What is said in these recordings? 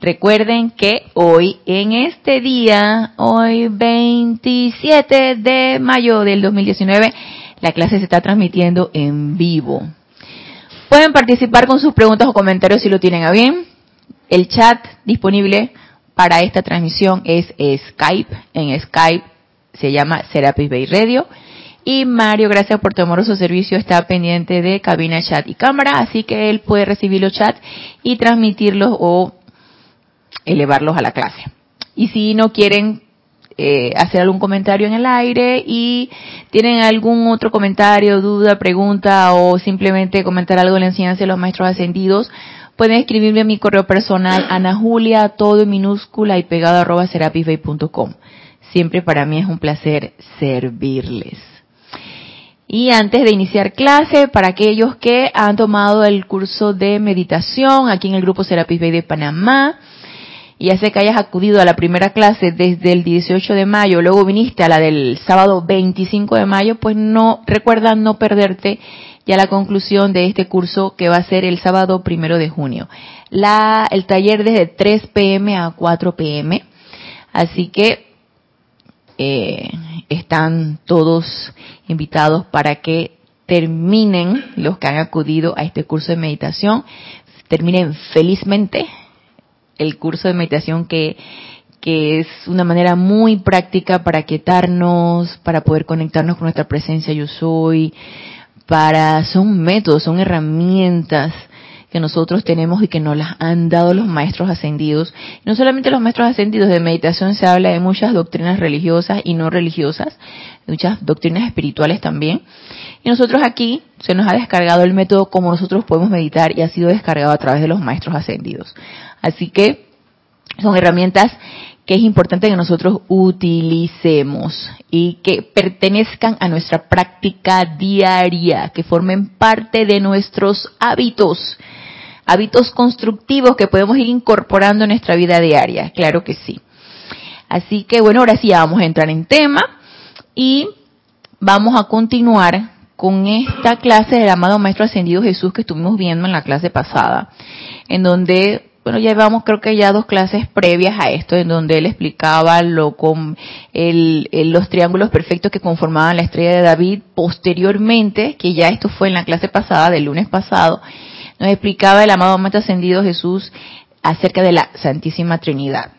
Recuerden que hoy, en este día, hoy 27 de mayo del 2019, la clase se está transmitiendo en vivo. Pueden participar con sus preguntas o comentarios si lo tienen a bien. El chat disponible para esta transmisión es Skype. En Skype se llama Serapis Bay Radio. Y Mario, gracias por tu amoroso servicio, está pendiente de cabina, chat y cámara, así que él puede recibir los chats y transmitirlos o elevarlos a la clase. Y si no quieren eh, hacer algún comentario en el aire y tienen algún otro comentario, duda, pregunta o simplemente comentar algo en la enseñanza de los maestros ascendidos, pueden escribirme a mi correo personal, Ana Julia, todo en minúscula y pegado arroba serapisbay.com. Siempre para mí es un placer servirles. Y antes de iniciar clase, para aquellos que han tomado el curso de meditación aquí en el grupo Serapis Bay de Panamá, ya sé que hayas acudido a la primera clase desde el 18 de mayo, luego viniste a la del sábado 25 de mayo, pues no, recuerda no perderte ya la conclusión de este curso que va a ser el sábado primero de junio. La, el taller desde 3 pm a 4 pm. Así que eh, están todos invitados para que terminen los que han acudido a este curso de meditación, terminen felizmente el curso de meditación que, que es una manera muy práctica para quietarnos, para poder conectarnos con nuestra presencia yo soy, para, son métodos, son herramientas que nosotros tenemos y que nos las han dado los maestros ascendidos. No solamente los maestros ascendidos, de meditación se habla de muchas doctrinas religiosas y no religiosas, muchas doctrinas espirituales también. Y nosotros aquí se nos ha descargado el método como nosotros podemos meditar y ha sido descargado a través de los maestros ascendidos. Así que son herramientas que es importante que nosotros utilicemos y que pertenezcan a nuestra práctica diaria, que formen parte de nuestros hábitos, hábitos constructivos que podemos ir incorporando en nuestra vida diaria, claro que sí. Así que bueno, ahora sí vamos a entrar en tema y vamos a continuar con esta clase del amado Maestro Ascendido Jesús que estuvimos viendo en la clase pasada, en donde bueno, ya llevamos creo que ya dos clases previas a esto, en donde él explicaba lo con el, los triángulos perfectos que conformaban la estrella de David. Posteriormente, que ya esto fue en la clase pasada, del lunes pasado, nos explicaba el amado Maestro Ascendido Jesús acerca de la Santísima Trinidad.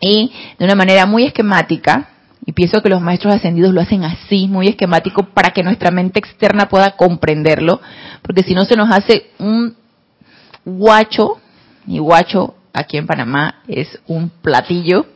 Y de una manera muy esquemática, y pienso que los maestros ascendidos lo hacen así, muy esquemático, para que nuestra mente externa pueda comprenderlo, porque si no se nos hace un guacho, y guacho aquí en Panamá es un platillo,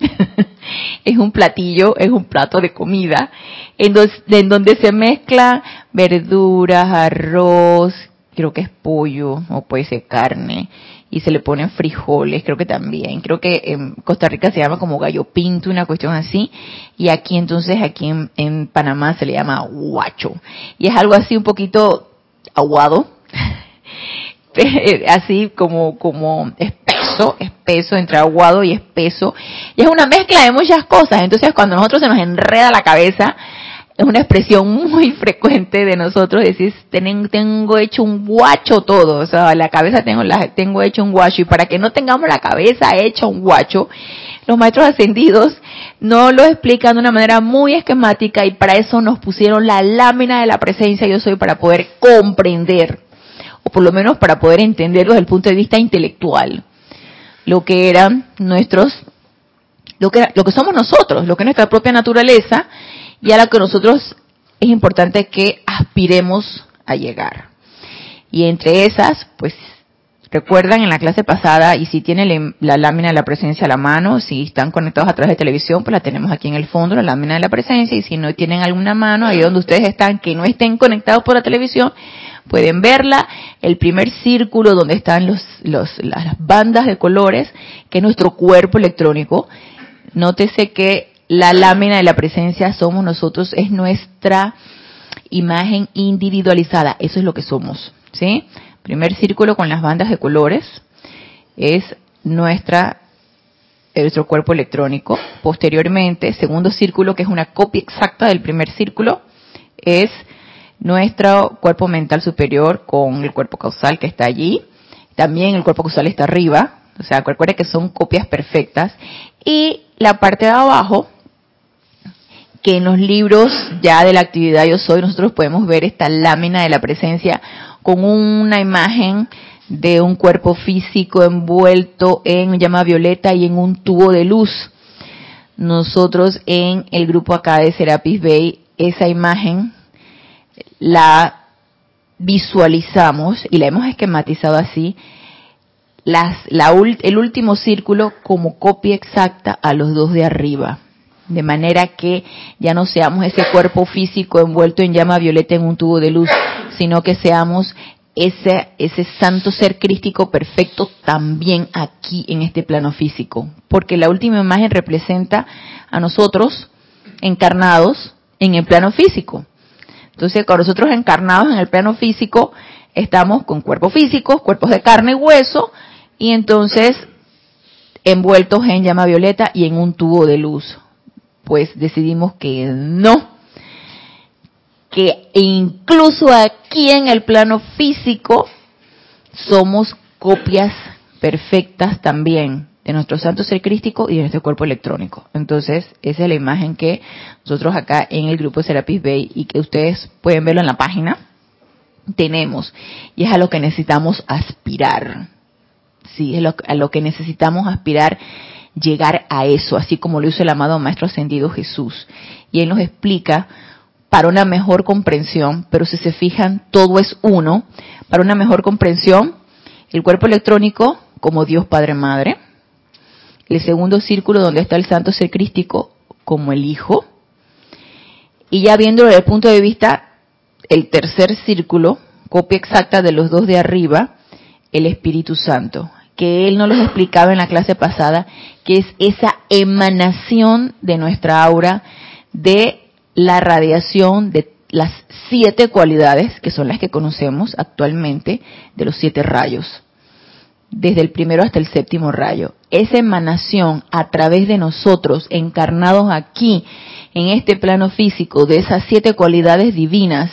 es un platillo, es un plato de comida, en, donde se mezcla verduras, arroz, creo que es pollo o puede ser carne, y se le ponen frijoles, creo que también, creo que en Costa Rica se llama como gallo pinto, una cuestión así, y aquí entonces, aquí en, Panamá se le llama guacho, y es algo así un poquito aguado, así como, como espeso, espeso, entre aguado y espeso. Y es una mezcla de muchas cosas. Entonces cuando a nosotros se nos enreda la cabeza, es una expresión muy frecuente de nosotros decir, tengo hecho un guacho todo, o sea, la cabeza tengo, la, tengo hecho un guacho. Y para que no tengamos la cabeza hecha un guacho, los maestros ascendidos no lo explican de una manera muy esquemática y para eso nos pusieron la lámina de la presencia yo soy para poder comprender o por lo menos para poder entenderlo desde el punto de vista intelectual, lo que eran nuestros, lo que, lo que somos nosotros, lo que es nuestra propia naturaleza y a la que nosotros es importante que aspiremos a llegar. Y entre esas, pues recuerdan en la clase pasada, y si tienen la lámina de la presencia a la mano, si están conectados a través de televisión, pues la tenemos aquí en el fondo, la lámina de la presencia, y si no tienen alguna mano, ahí donde ustedes están, que no estén conectados por la televisión, pueden verla. El primer círculo donde están los, los, las bandas de colores, que es nuestro cuerpo electrónico. Nótese que la lámina de la presencia somos nosotros, es nuestra imagen individualizada. Eso es lo que somos, ¿sí? Primer círculo con las bandas de colores es nuestra nuestro cuerpo electrónico. Posteriormente, segundo círculo, que es una copia exacta del primer círculo, es nuestro cuerpo mental superior con el cuerpo causal que está allí. También el cuerpo causal está arriba. O sea, recuerden que son copias perfectas. Y la parte de abajo, que en los libros ya de la actividad Yo Soy, nosotros podemos ver esta lámina de la presencia con una imagen de un cuerpo físico envuelto en llama violeta y en un tubo de luz. Nosotros en el grupo acá de Serapis Bay, esa imagen la visualizamos y la hemos esquematizado así, las, la, el último círculo como copia exacta a los dos de arriba. De manera que ya no seamos ese cuerpo físico envuelto en llama violeta en un tubo de luz, sino que seamos ese, ese santo ser crístico perfecto también aquí en este plano físico. Porque la última imagen representa a nosotros encarnados en el plano físico. Entonces, con nosotros encarnados en el plano físico, estamos con cuerpos físicos, cuerpos de carne y hueso, y entonces envueltos en llama violeta y en un tubo de luz. Pues decidimos que no, que incluso aquí en el plano físico somos copias perfectas también de nuestro santo ser crístico y de nuestro cuerpo electrónico. Entonces, esa es la imagen que nosotros acá en el grupo Serapis Bay y que ustedes pueden verlo en la página, tenemos. Y es a lo que necesitamos aspirar. Sí, es a lo que necesitamos aspirar llegar a eso, así como lo hizo el amado Maestro Ascendido Jesús. Y él nos explica para una mejor comprensión, pero si se fijan, todo es uno. Para una mejor comprensión, el cuerpo electrónico como Dios Padre Madre, el segundo círculo donde está el santo ser crístico como el Hijo, y ya viéndolo desde el punto de vista, el tercer círculo, copia exacta de los dos de arriba, el Espíritu Santo, que él nos lo explicaba en la clase pasada, que es esa emanación de nuestra aura de la radiación de las siete cualidades, que son las que conocemos actualmente, de los siete rayos, desde el primero hasta el séptimo rayo. Esa emanación a través de nosotros, encarnados aquí, en este plano físico, de esas siete cualidades divinas,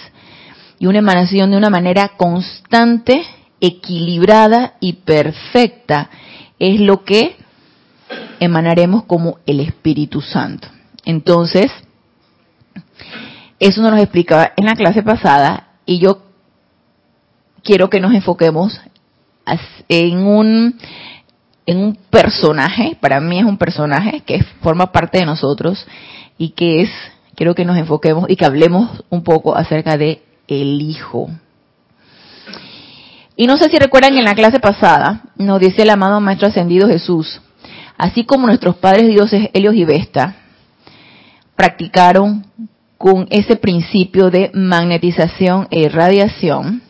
y una emanación de una manera constante, equilibrada y perfecta, es lo que emanaremos como el Espíritu Santo. Entonces, eso nos lo explicaba en la clase pasada y yo quiero que nos enfoquemos en un en un personaje, para mí es un personaje que forma parte de nosotros y que es, quiero que nos enfoquemos y que hablemos un poco acerca de el Hijo. Y no sé si recuerdan en la clase pasada nos dice el amado Maestro Ascendido Jesús, así como nuestros padres dioses Helios y Vesta practicaron con ese principio de magnetización e irradiación,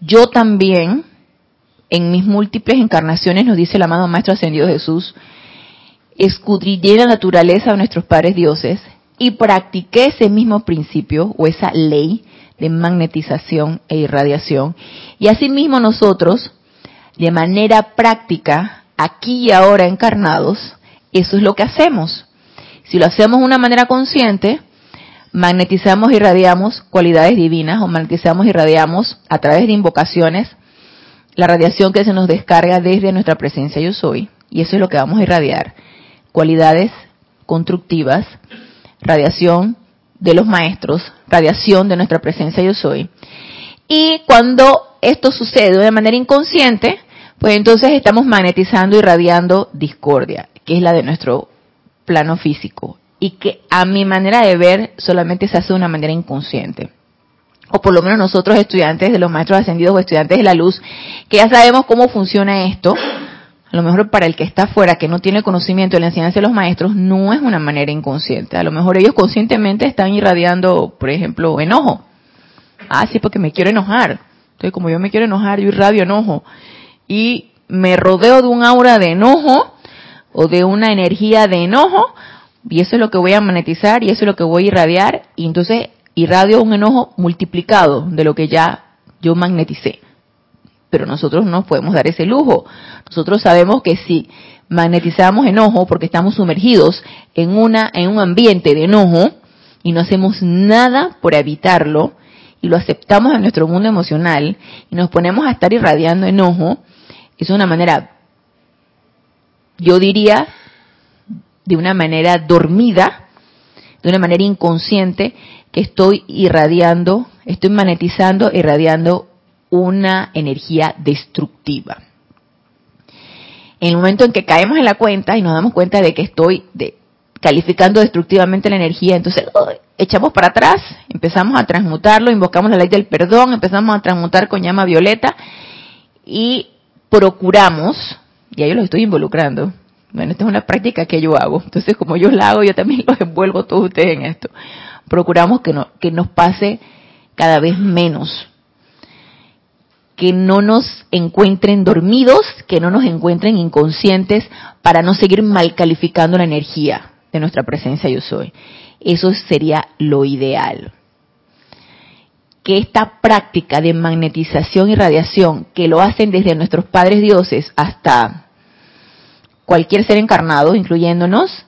yo también, en mis múltiples encarnaciones, nos dice el amado Maestro Ascendido Jesús, escudrillé la naturaleza de nuestros padres dioses y practiqué ese mismo principio o esa ley de magnetización e irradiación. Y asimismo nosotros, de manera práctica, aquí y ahora encarnados, eso es lo que hacemos. Si lo hacemos de una manera consciente, magnetizamos y irradiamos cualidades divinas o magnetizamos y irradiamos a través de invocaciones la radiación que se nos descarga desde nuestra presencia yo soy. Y eso es lo que vamos a irradiar. Cualidades constructivas, radiación de los maestros, radiación de nuestra presencia yo soy. Y cuando esto sucede de manera inconsciente, pues entonces estamos magnetizando y irradiando discordia, que es la de nuestro plano físico y que a mi manera de ver solamente se hace de una manera inconsciente. O por lo menos nosotros estudiantes de los maestros ascendidos o estudiantes de la luz, que ya sabemos cómo funciona esto, a lo mejor para el que está afuera, que no tiene conocimiento de la enseñanza de los maestros, no es una manera inconsciente. A lo mejor ellos conscientemente están irradiando, por ejemplo, enojo. Ah, sí, porque me quiero enojar. Entonces, como yo me quiero enojar, yo irradio enojo. Y me rodeo de un aura de enojo o de una energía de enojo, y eso es lo que voy a magnetizar y eso es lo que voy a irradiar, y entonces irradio un enojo multiplicado de lo que ya yo magneticé. Pero nosotros no podemos dar ese lujo. Nosotros sabemos que si magnetizamos enojo porque estamos sumergidos en una en un ambiente de enojo y no hacemos nada por evitarlo y lo aceptamos en nuestro mundo emocional y nos ponemos a estar irradiando enojo, es una manera yo diría de una manera dormida, de una manera inconsciente que estoy irradiando, estoy magnetizando, irradiando una energía destructiva. En el momento en que caemos en la cuenta y nos damos cuenta de que estoy calificando destructivamente la energía, entonces echamos para atrás, empezamos a transmutarlo, invocamos la ley del perdón, empezamos a transmutar con llama violeta y procuramos, y ahí los estoy involucrando, bueno, esta es una práctica que yo hago, entonces como yo la hago, yo también los envuelvo todos ustedes en esto. Procuramos que, no, que nos pase cada vez menos que no nos encuentren dormidos, que no nos encuentren inconscientes para no seguir mal calificando la energía de nuestra presencia yo soy. Eso sería lo ideal. Que esta práctica de magnetización y radiación, que lo hacen desde nuestros padres dioses hasta cualquier ser encarnado, incluyéndonos,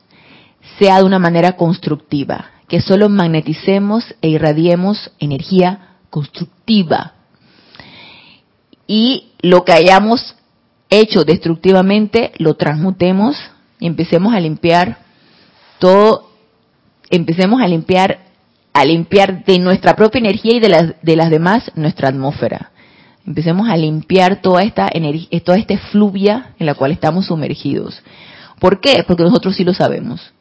sea de una manera constructiva, que solo magneticemos e irradiemos energía constructiva, y lo que hayamos hecho destructivamente lo transmutemos y empecemos a limpiar todo, empecemos a limpiar, a limpiar de nuestra propia energía y de las, de las demás nuestra atmósfera. Empecemos a limpiar toda esta energía, toda esta fluvia en la cual estamos sumergidos. ¿Por qué? Porque nosotros sí lo sabemos.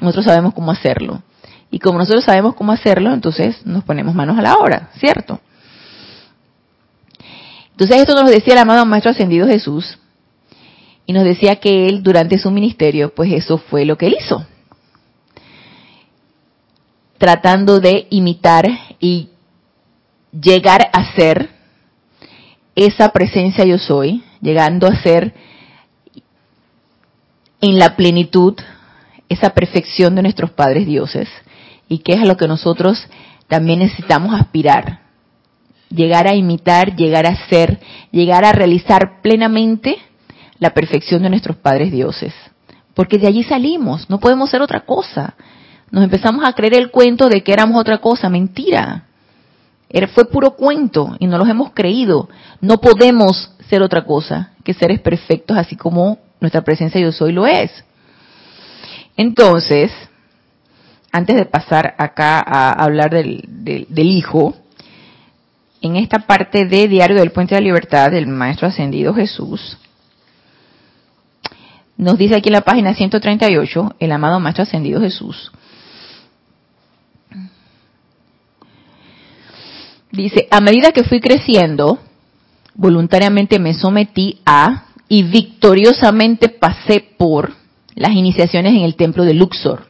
Nosotros sabemos cómo hacerlo. Y como nosotros sabemos cómo hacerlo, entonces nos ponemos manos a la obra, ¿cierto? Entonces esto nos decía el amado Maestro Ascendido Jesús y nos decía que él durante su ministerio, pues eso fue lo que él hizo. Tratando de imitar y llegar a ser esa presencia yo soy, llegando a ser en la plenitud esa perfección de nuestros padres dioses y que es a lo que nosotros también necesitamos aspirar llegar a imitar, llegar a ser, llegar a realizar plenamente la perfección de nuestros padres dioses. Porque de allí salimos, no podemos ser otra cosa. Nos empezamos a creer el cuento de que éramos otra cosa, mentira. Fue puro cuento y no los hemos creído. No podemos ser otra cosa que seres perfectos, así como nuestra presencia yo soy lo es. Entonces, antes de pasar acá a hablar del, del Hijo, en esta parte de Diario del Puente de la Libertad del Maestro Ascendido Jesús, nos dice aquí en la página 138, el amado Maestro Ascendido Jesús. Dice, a medida que fui creciendo, voluntariamente me sometí a y victoriosamente pasé por las iniciaciones en el templo de Luxor,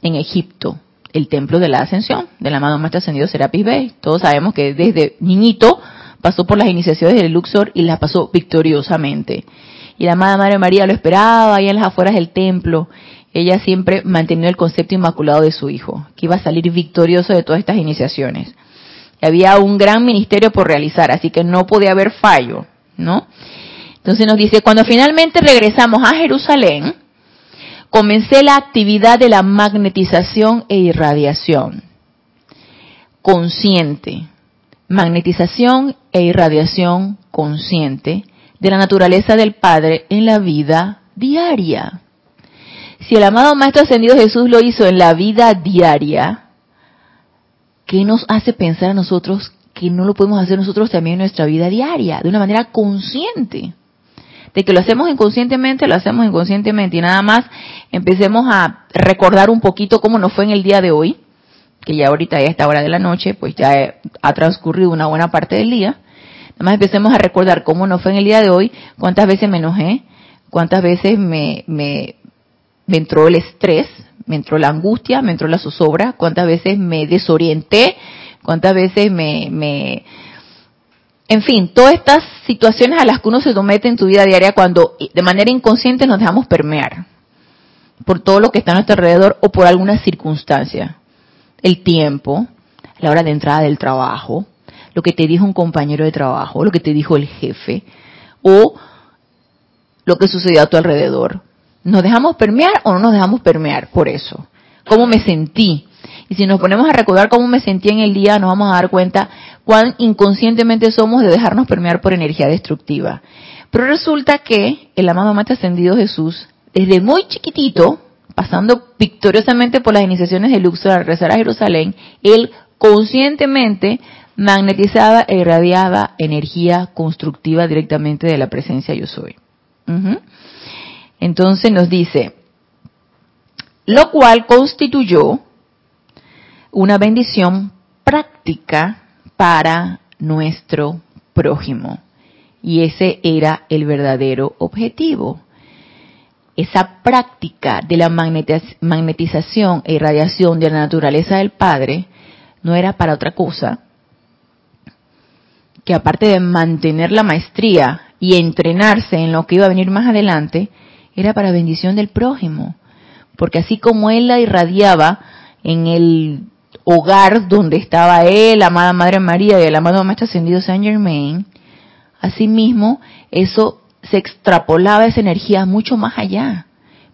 en Egipto, el templo de la ascensión del amado Maestro Ascendido Serapis Bey. Todos sabemos que desde niñito pasó por las iniciaciones del Luxor y las pasó victoriosamente. Y la amada Madre María lo esperaba ahí en las afueras del templo. Ella siempre mantenió el concepto inmaculado de su hijo, que iba a salir victorioso de todas estas iniciaciones. había un gran ministerio por realizar, así que no podía haber fallo, ¿no? Entonces nos dice, cuando finalmente regresamos a Jerusalén, comencé la actividad de la magnetización e irradiación. Consciente. Magnetización e irradiación consciente de la naturaleza del Padre en la vida diaria. Si el amado Maestro Ascendido Jesús lo hizo en la vida diaria, ¿qué nos hace pensar a nosotros que no lo podemos hacer nosotros también en nuestra vida diaria, de una manera consciente? De que lo hacemos inconscientemente, lo hacemos inconscientemente y nada más empecemos a recordar un poquito cómo nos fue en el día de hoy, que ya ahorita a esta hora de la noche, pues ya ha transcurrido una buena parte del día. Nada más empecemos a recordar cómo nos fue en el día de hoy, cuántas veces me enojé, cuántas veces me, me, me entró el estrés, me entró la angustia, me entró la zozobra, cuántas veces me desorienté, cuántas veces me, me en fin, todas estas situaciones a las que uno se somete en su vida diaria cuando de manera inconsciente nos dejamos permear por todo lo que está a nuestro alrededor o por alguna circunstancia. El tiempo, la hora de entrada del trabajo, lo que te dijo un compañero de trabajo, lo que te dijo el jefe, o lo que sucedió a tu alrededor. ¿Nos dejamos permear o no nos dejamos permear por eso? ¿Cómo me sentí? Y si nos ponemos a recordar cómo me sentí en el día, nos vamos a dar cuenta cuán inconscientemente somos de dejarnos permear por energía destructiva. Pero resulta que el amado Mate Ascendido Jesús, desde muy chiquitito, pasando victoriosamente por las iniciaciones de Luxor al rezar a Jerusalén, él conscientemente magnetizaba e irradiaba energía constructiva directamente de la presencia yo soy. Entonces nos dice, lo cual constituyó una bendición práctica para nuestro prójimo. Y ese era el verdadero objetivo. Esa práctica de la magnetización e irradiación de la naturaleza del Padre no era para otra cosa que aparte de mantener la maestría y entrenarse en lo que iba a venir más adelante, era para bendición del prójimo. Porque así como él la irradiaba en el hogar donde estaba él, la amada Madre María y el amado Maestro Ascendido Saint Germain, asimismo eso se extrapolaba esa energía mucho más allá.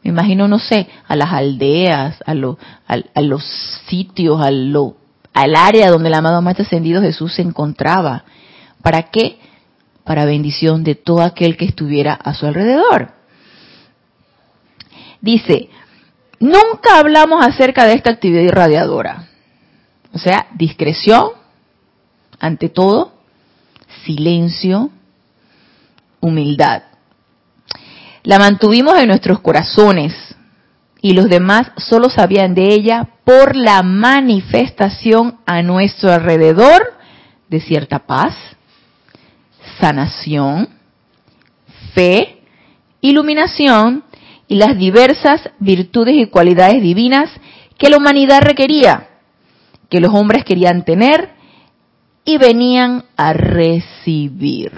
Me imagino, no sé, a las aldeas, a, a, los sitios, a lo, al área donde el amado Maestro Ascendido Jesús se encontraba. ¿Para qué? Para bendición de todo aquel que estuviera a su alrededor. Dice, nunca hablamos acerca de esta actividad irradiadora. O sea, discreción, ante todo, silencio, humildad. La mantuvimos en nuestros corazones y los demás solo sabían de ella por la manifestación a nuestro alrededor de cierta paz, sanación, fe, iluminación y las diversas virtudes y cualidades divinas que la humanidad requería, que los hombres querían tener y venían a recibir.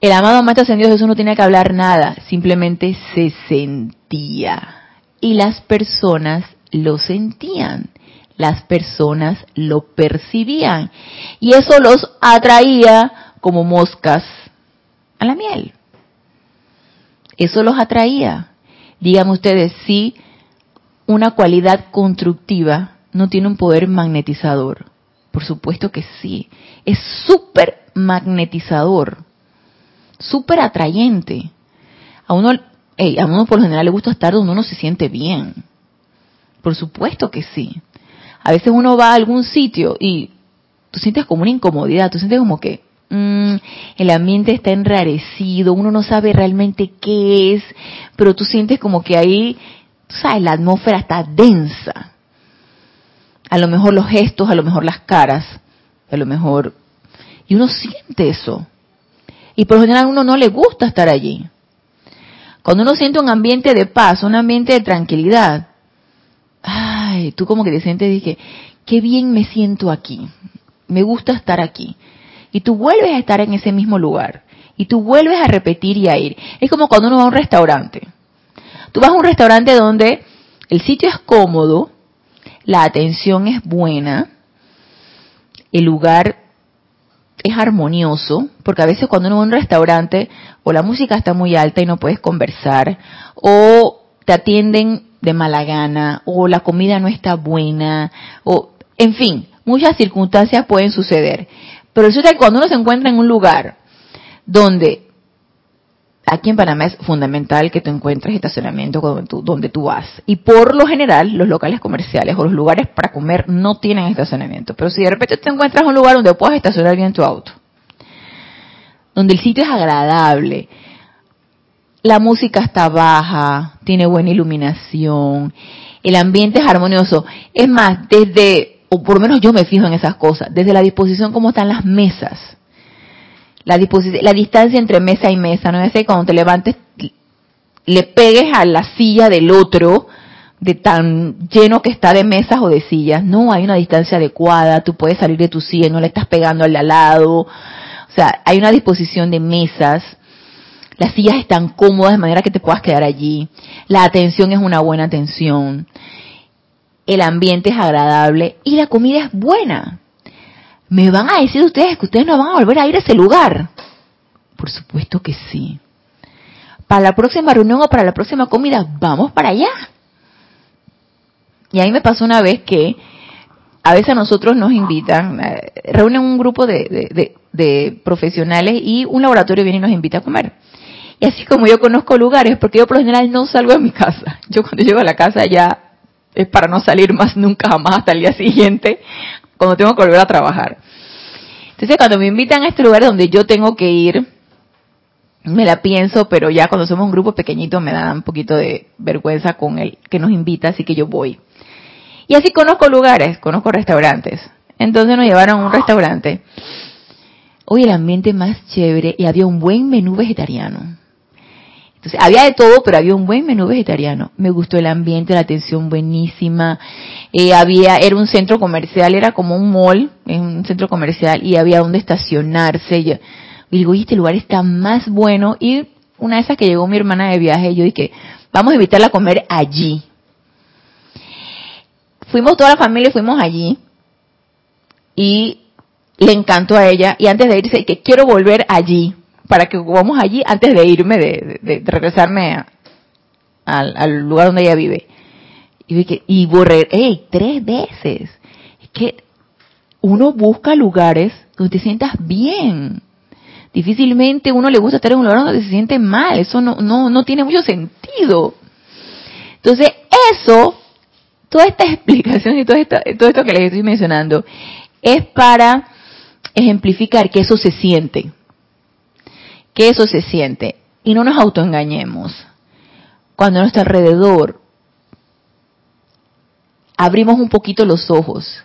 El amado Maestro Ascendido Jesús no tenía que hablar nada, simplemente se sentía. Y las personas lo sentían, las personas lo percibían. Y eso los atraía como moscas a la miel. Eso los atraía. Díganme ustedes si una cualidad constructiva no tiene un poder magnetizador. Por supuesto que sí. Es súper magnetizador, súper atrayente. A uno, a uno por lo general le gusta estar donde uno se siente bien. Por supuesto que sí. A veces uno va a algún sitio y tú sientes como una incomodidad, tú sientes como que, Mm, el ambiente está enrarecido, uno no sabe realmente qué es, pero tú sientes como que ahí, tú sabes, la atmósfera está densa. A lo mejor los gestos, a lo mejor las caras, a lo mejor... Y uno siente eso. Y por lo general a uno no le gusta estar allí. Cuando uno siente un ambiente de paz, un ambiente de tranquilidad, ay, tú como que te sientes dije, qué bien me siento aquí, me gusta estar aquí y tú vuelves a estar en ese mismo lugar y tú vuelves a repetir y a ir. Es como cuando uno va a un restaurante. Tú vas a un restaurante donde el sitio es cómodo, la atención es buena, el lugar es armonioso, porque a veces cuando uno va a un restaurante o la música está muy alta y no puedes conversar, o te atienden de mala gana, o la comida no está buena, o en fin, muchas circunstancias pueden suceder. Pero resulta que cuando uno se encuentra en un lugar donde, aquí en Panamá es fundamental que tú encuentres estacionamiento donde tú, vas. Y por lo general, los locales comerciales o los lugares para comer no tienen estacionamiento. Pero si de repente te encuentras un lugar donde puedas estacionar bien tu auto, donde el sitio es agradable, la música está baja, tiene buena iluminación, el ambiente es armonioso. Es más, desde o por lo menos yo me fijo en esas cosas, desde la disposición cómo están las mesas, la, la distancia entre mesa y mesa, no es cuando te levantes le pegues a la silla del otro de tan lleno que está de mesas o de sillas. No, hay una distancia adecuada, tú puedes salir de tu silla, no le estás pegando al lado. O sea, hay una disposición de mesas. Las sillas están cómodas de manera que te puedas quedar allí. La atención es una buena atención. El ambiente es agradable y la comida es buena. ¿Me van a decir ustedes que ustedes no van a volver a ir a ese lugar? Por supuesto que sí. Para la próxima reunión o para la próxima comida, vamos para allá. Y ahí me pasó una vez que a veces a nosotros nos invitan, eh, reúnen un grupo de, de, profesionales y un laboratorio viene y nos invita a comer. Y así como yo conozco lugares, porque yo por lo general no salgo de mi casa. Yo cuando llego a la casa ya es para no salir más nunca jamás hasta el día siguiente, cuando tengo que volver a trabajar. Entonces cuando me invitan a este lugar donde yo tengo que ir, me la pienso, pero ya cuando somos un grupo pequeñito me da un poquito de vergüenza con el que nos invita, así que yo voy. Y así conozco lugares, conozco restaurantes. Entonces nos llevaron a un restaurante. Hoy el ambiente más chévere y había un buen menú vegetariano. Había de todo, pero había un buen menú vegetariano. Me gustó el ambiente, la atención buenísima. Eh, había, era un centro comercial, era como un mall, un centro comercial, y había donde estacionarse. Y, digo, y este lugar está más bueno. Y una de esas que llegó mi hermana de viaje, yo dije, vamos a invitarla a comer allí. Fuimos toda la familia, fuimos allí. Y le encantó a ella. Y antes de irse, que quiero volver allí para que vamos allí antes de irme, de, regresarme al, lugar donde ella vive. Y, y borré, tres veces. Es que uno busca lugares donde te sientas bien. Difícilmente uno le gusta estar en un lugar donde se siente mal. Eso no, no, no tiene mucho sentido. Entonces, eso, toda esta explicación y todo esto, todo esto que les estoy mencionando, es para ejemplificar que eso se siente que eso se siente. Y no nos autoengañemos. Cuando a nuestro alrededor abrimos un poquito los ojos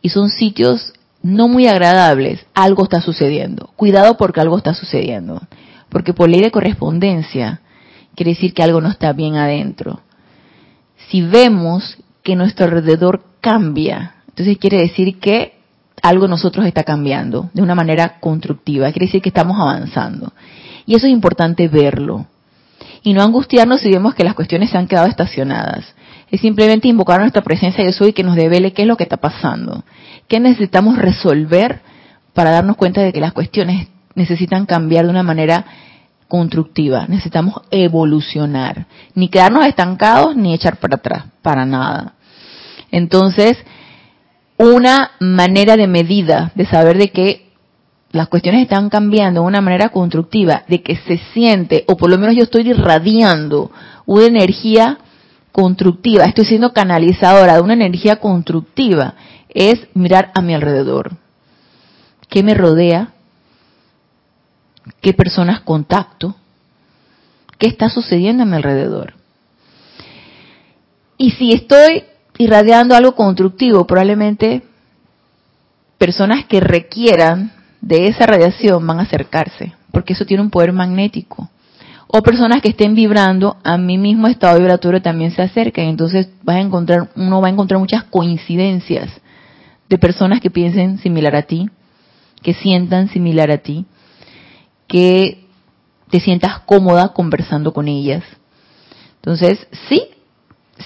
y son sitios no muy agradables, algo está sucediendo. Cuidado porque algo está sucediendo. Porque por ley de correspondencia quiere decir que algo no está bien adentro. Si vemos que nuestro alrededor cambia, entonces quiere decir que algo nosotros está cambiando de una manera constructiva, quiere decir que estamos avanzando. Y eso es importante verlo. Y no angustiarnos si vemos que las cuestiones se han quedado estacionadas. Es simplemente invocar nuestra presencia de soy que nos devele qué es lo que está pasando. ¿Qué necesitamos resolver para darnos cuenta de que las cuestiones necesitan cambiar de una manera constructiva? Necesitamos evolucionar. Ni quedarnos estancados ni echar para atrás, para nada. Entonces, una manera de medida de saber de que las cuestiones están cambiando de una manera constructiva, de que se siente, o por lo menos yo estoy irradiando una energía constructiva, estoy siendo canalizadora de una energía constructiva, es mirar a mi alrededor. ¿Qué me rodea? ¿Qué personas contacto? ¿Qué está sucediendo a mi alrededor? Y si estoy irradiando algo constructivo, probablemente personas que requieran de esa radiación van a acercarse, porque eso tiene un poder magnético. O personas que estén vibrando a mi mismo estado vibratorio también se acercan, entonces vas a encontrar, uno va a encontrar muchas coincidencias de personas que piensen similar a ti, que sientan similar a ti, que te sientas cómoda conversando con ellas. Entonces, sí,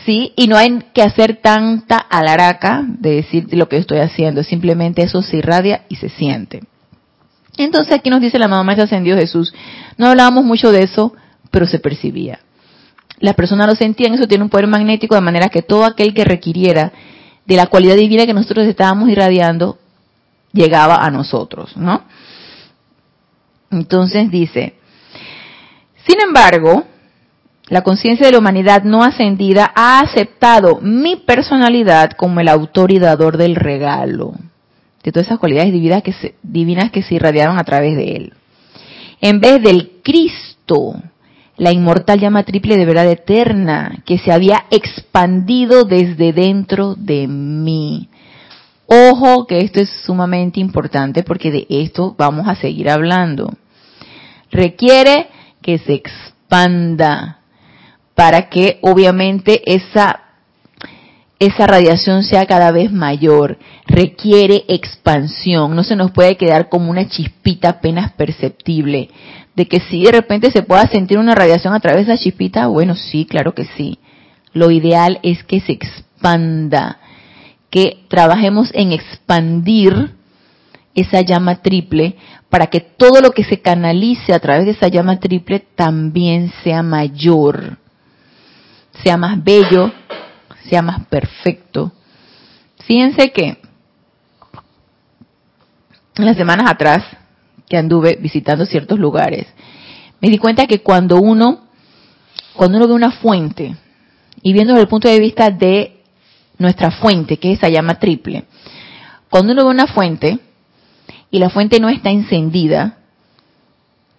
Sí, y no hay que hacer tanta alaraca de decir lo que estoy haciendo, simplemente eso se irradia y se siente. Entonces aquí nos dice la mamá maestra ascendió Jesús, no hablábamos mucho de eso, pero se percibía. Las personas lo sentían, eso tiene un poder magnético de manera que todo aquel que requiriera de la cualidad divina que nosotros estábamos irradiando, llegaba a nosotros, ¿no? Entonces dice, sin embargo, la conciencia de la humanidad no ascendida ha aceptado mi personalidad como el autor y dador del regalo, de todas esas cualidades divinas que se, divinas que se irradiaron a través de él. En vez del Cristo, la inmortal llama triple de verdad eterna, que se había expandido desde dentro de mí. Ojo que esto es sumamente importante porque de esto vamos a seguir hablando. Requiere que se expanda para que obviamente esa esa radiación sea cada vez mayor, requiere expansión, no se nos puede quedar como una chispita apenas perceptible. De que si de repente se pueda sentir una radiación a través de esa chispita, bueno, sí, claro que sí. Lo ideal es que se expanda, que trabajemos en expandir esa llama triple para que todo lo que se canalice a través de esa llama triple también sea mayor, sea más bello, sea más perfecto. Fíjense que en las semanas atrás que anduve visitando ciertos lugares, me di cuenta que cuando uno, cuando uno ve una fuente, y viendo desde el punto de vista de nuestra fuente, que es esa llama triple, cuando uno ve una fuente y la fuente no está encendida,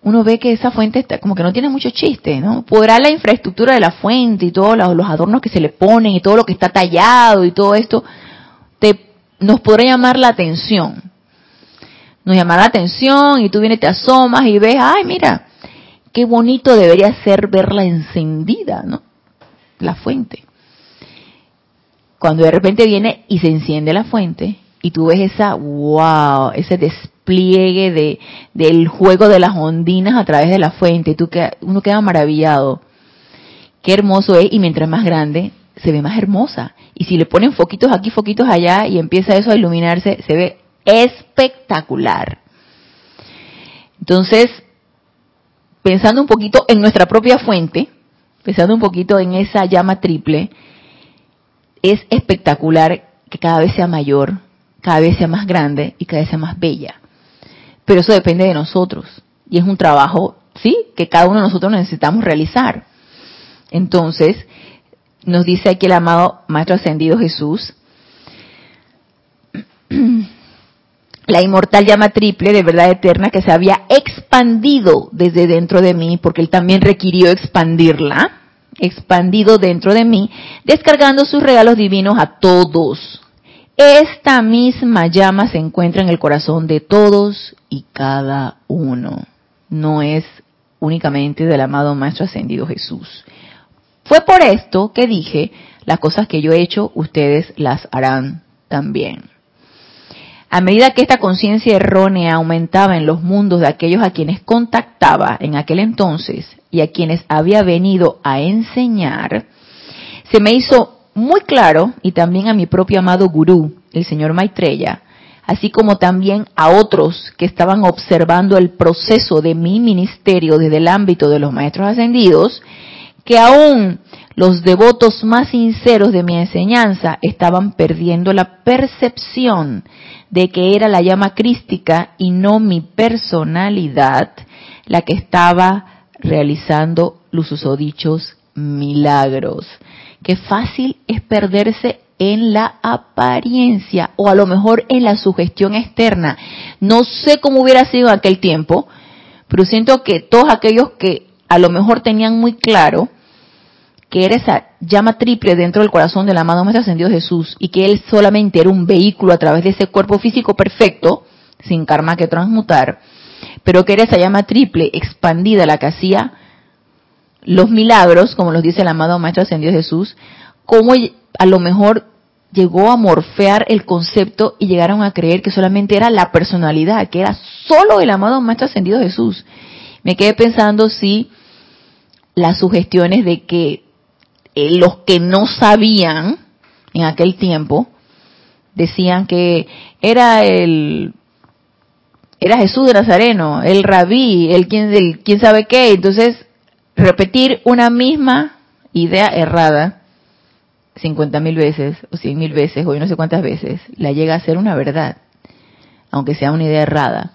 uno ve que esa fuente está como que no tiene mucho chiste, ¿no? Podrá la infraestructura de la fuente y todos los, adornos que se le ponen y todo lo que está tallado y todo esto, te, nos podrá llamar la atención. Nos llamará la atención y tú vienes, te asomas y ves, ay, mira, qué bonito debería ser verla encendida, ¿no? La fuente. Cuando de repente viene y se enciende la fuente y tú ves esa, wow, ese despliegue de, del juego de las ondinas a través de la fuente, tú que, uno queda maravillado. Qué hermoso es y mientras más grande se ve más hermosa. Y si le ponen foquitos aquí, foquitos allá y empieza eso a iluminarse, se ve espectacular. Entonces, pensando un poquito en nuestra propia fuente, pensando un poquito en esa llama triple, es espectacular que cada vez sea mayor, cada vez sea más grande y cada vez sea más bella. Pero eso depende de nosotros. Y es un trabajo, sí, que cada uno de nosotros necesitamos realizar. Entonces, nos dice aquí el amado Maestro Ascendido Jesús, la inmortal llama triple de verdad eterna que se había expandido desde dentro de mí, porque él también requirió expandirla, expandido dentro de mí, descargando sus regalos divinos a todos, esta misma llama se encuentra en el corazón de todos y cada uno. No es únicamente del amado Maestro Ascendido Jesús. Fue por esto que dije, las cosas que yo he hecho, ustedes las harán también. A medida que esta conciencia errónea aumentaba en los mundos de aquellos a quienes contactaba en aquel entonces y a quienes había venido a enseñar, se me hizo muy claro, y también a mi propio amado gurú, el señor Maitreya, así como también a otros que estaban observando el proceso de mi ministerio desde el ámbito de los maestros ascendidos, que aún los devotos más sinceros de mi enseñanza estaban perdiendo la percepción de que era la llama crística y no mi personalidad la que estaba realizando los usodichos milagros. Qué fácil es perderse en la apariencia o a lo mejor en la sugestión externa. No sé cómo hubiera sido en aquel tiempo, pero siento que todos aquellos que a lo mejor tenían muy claro que era esa llama triple dentro del corazón del amado Maestro Ascendido Jesús y que él solamente era un vehículo a través de ese cuerpo físico perfecto, sin karma que transmutar, pero que era esa llama triple expandida la que hacía los milagros, como los dice el amado Maestro Ascendido Jesús, cómo a lo mejor llegó a morfear el concepto y llegaron a creer que solamente era la personalidad, que era solo el amado Maestro Ascendido Jesús. Me quedé pensando si las sugestiones de que eh, los que no sabían en aquel tiempo decían que era el era Jesús de Nazareno, el rabí, el quien, el quién sabe qué, entonces repetir una misma idea errada 50 mil veces o 100 mil veces o no sé cuántas veces, la llega a ser una verdad, aunque sea una idea errada.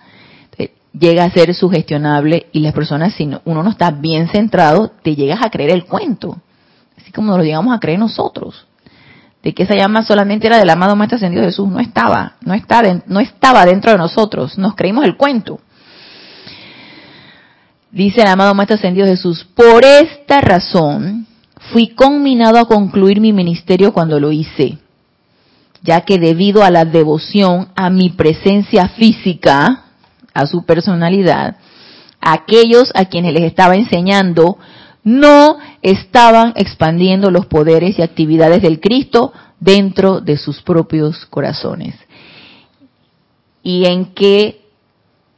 Llega a ser sugestionable y las personas, si uno no está bien centrado, te llegas a creer el cuento, así como nos lo llegamos a creer nosotros, de que esa llama solamente era del amado Maestro Ascendido Jesús, no estaba, no, está, no estaba dentro de nosotros, nos creímos el cuento. Dice el amado Maestro Ascendido Jesús, por esta razón fui conminado a concluir mi ministerio cuando lo hice, ya que debido a la devoción a mi presencia física, a su personalidad, aquellos a quienes les estaba enseñando no estaban expandiendo los poderes y actividades del Cristo dentro de sus propios corazones. Y en qué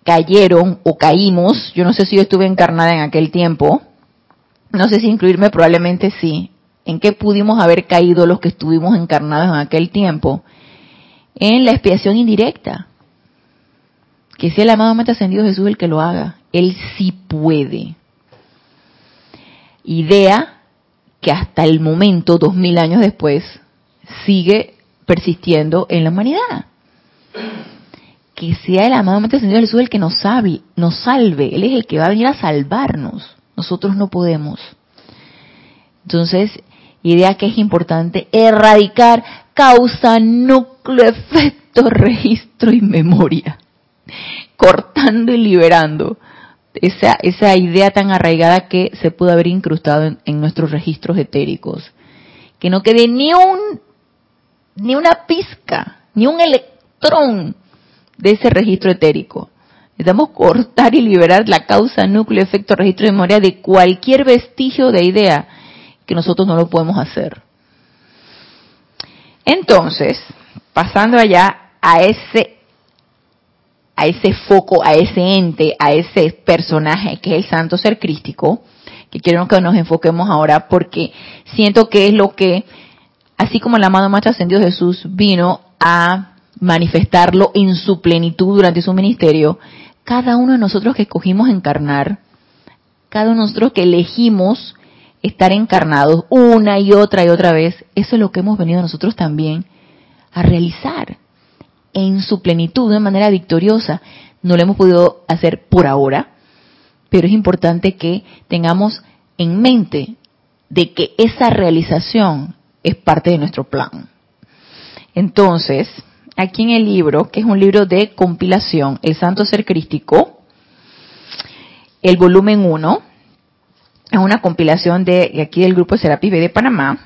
cayeron o caímos, yo no sé si yo estuve encarnada en aquel tiempo, no sé si incluirme, probablemente sí, en qué pudimos haber caído los que estuvimos encarnados en aquel tiempo, en la expiación indirecta. Que sea el amado mente ascendido Jesús el que lo haga. Él sí puede. Idea que hasta el momento, dos mil años después, sigue persistiendo en la humanidad. Que sea el amado mente ascendido Jesús el que nos salve, nos salve. Él es el que va a venir a salvarnos. Nosotros no podemos. Entonces, idea que es importante erradicar causa, núcleo, efecto, registro y memoria. Cortando y liberando esa, esa idea tan arraigada que se pudo haber incrustado en, nuestros registros etéricos. Que no quede ni un, ni una pizca, ni un electrón de ese registro etérico. Necesitamos cortar y liberar la causa, núcleo, efecto, registro de memoria de cualquier vestigio de idea que nosotros no lo podemos hacer. Entonces, pasando allá a ese a ese foco, a ese ente, a ese personaje que es el santo ser crístico, que quiero que nos enfoquemos ahora porque siento que es lo que, así como el amado Maestro Ascendido Jesús vino a manifestarlo en su plenitud durante su ministerio, cada uno de nosotros que escogimos encarnar, cada uno de nosotros que elegimos estar encarnados una y otra y otra vez, eso es lo que hemos venido nosotros también a realizar en su plenitud de manera victoriosa. No lo hemos podido hacer por ahora, pero es importante que tengamos en mente de que esa realización es parte de nuestro plan. Entonces, aquí en el libro, que es un libro de compilación, El Santo Ser Crístico, el volumen 1, es una compilación de aquí del grupo Serapis B de Panamá.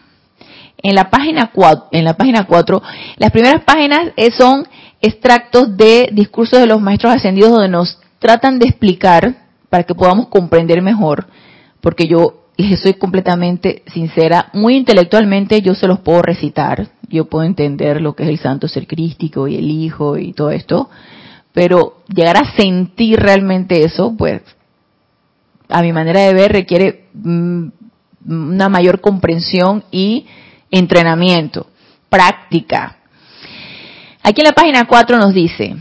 En la página 4, en la página 4, las primeras páginas eh, son extractos de discursos de los maestros ascendidos donde nos tratan de explicar para que podamos comprender mejor, porque yo les soy completamente sincera, muy intelectualmente yo se los puedo recitar, yo puedo entender lo que es el santo ser crístico y el hijo y todo esto, pero llegar a sentir realmente eso, pues a mi manera de ver requiere mm, una mayor comprensión y entrenamiento, práctica. Aquí en la página 4 nos dice